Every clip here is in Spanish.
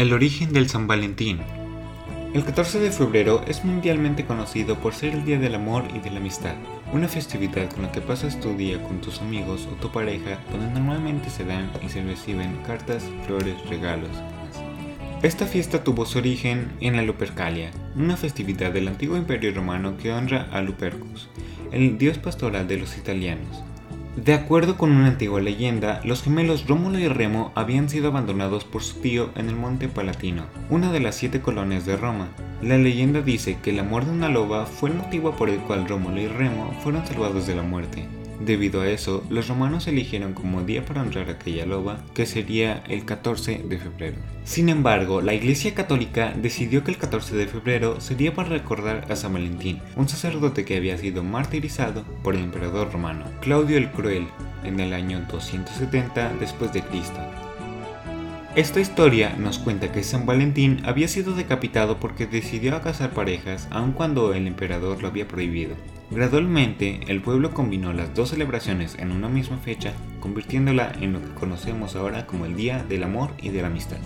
El origen del San Valentín. El 14 de febrero es mundialmente conocido por ser el Día del Amor y de la Amistad, una festividad con la que pasas tu día con tus amigos o tu pareja, donde normalmente se dan y se reciben cartas, flores, regalos. Esta fiesta tuvo su origen en la Lupercalia, una festividad del antiguo imperio romano que honra a Lupercus, el dios pastoral de los italianos. De acuerdo con una antigua leyenda, los gemelos Rómulo y Remo habían sido abandonados por su tío en el Monte Palatino, una de las siete colonias de Roma. La leyenda dice que el amor de una loba fue el motivo por el cual Rómulo y Remo fueron salvados de la muerte. Debido a eso, los romanos eligieron como día para honrar a aquella loba, que sería el 14 de febrero. Sin embargo, la Iglesia Católica decidió que el 14 de febrero sería para recordar a San Valentín, un sacerdote que había sido martirizado por el emperador romano, Claudio el Cruel, en el año 270 después de Cristo. Esta historia nos cuenta que San Valentín había sido decapitado porque decidió casar parejas aun cuando el emperador lo había prohibido. Gradualmente, el pueblo combinó las dos celebraciones en una misma fecha, convirtiéndola en lo que conocemos ahora como el Día del Amor y de la Amistad.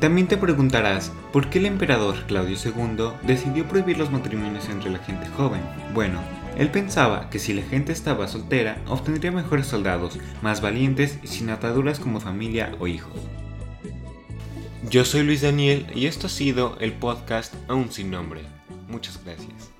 También te preguntarás, ¿por qué el emperador Claudio II decidió prohibir los matrimonios entre la gente joven? Bueno, él pensaba que si la gente estaba soltera, obtendría mejores soldados, más valientes y sin ataduras como familia o hijos. Yo soy Luis Daniel y esto ha sido el podcast Aún sin nombre. Muchas gracias.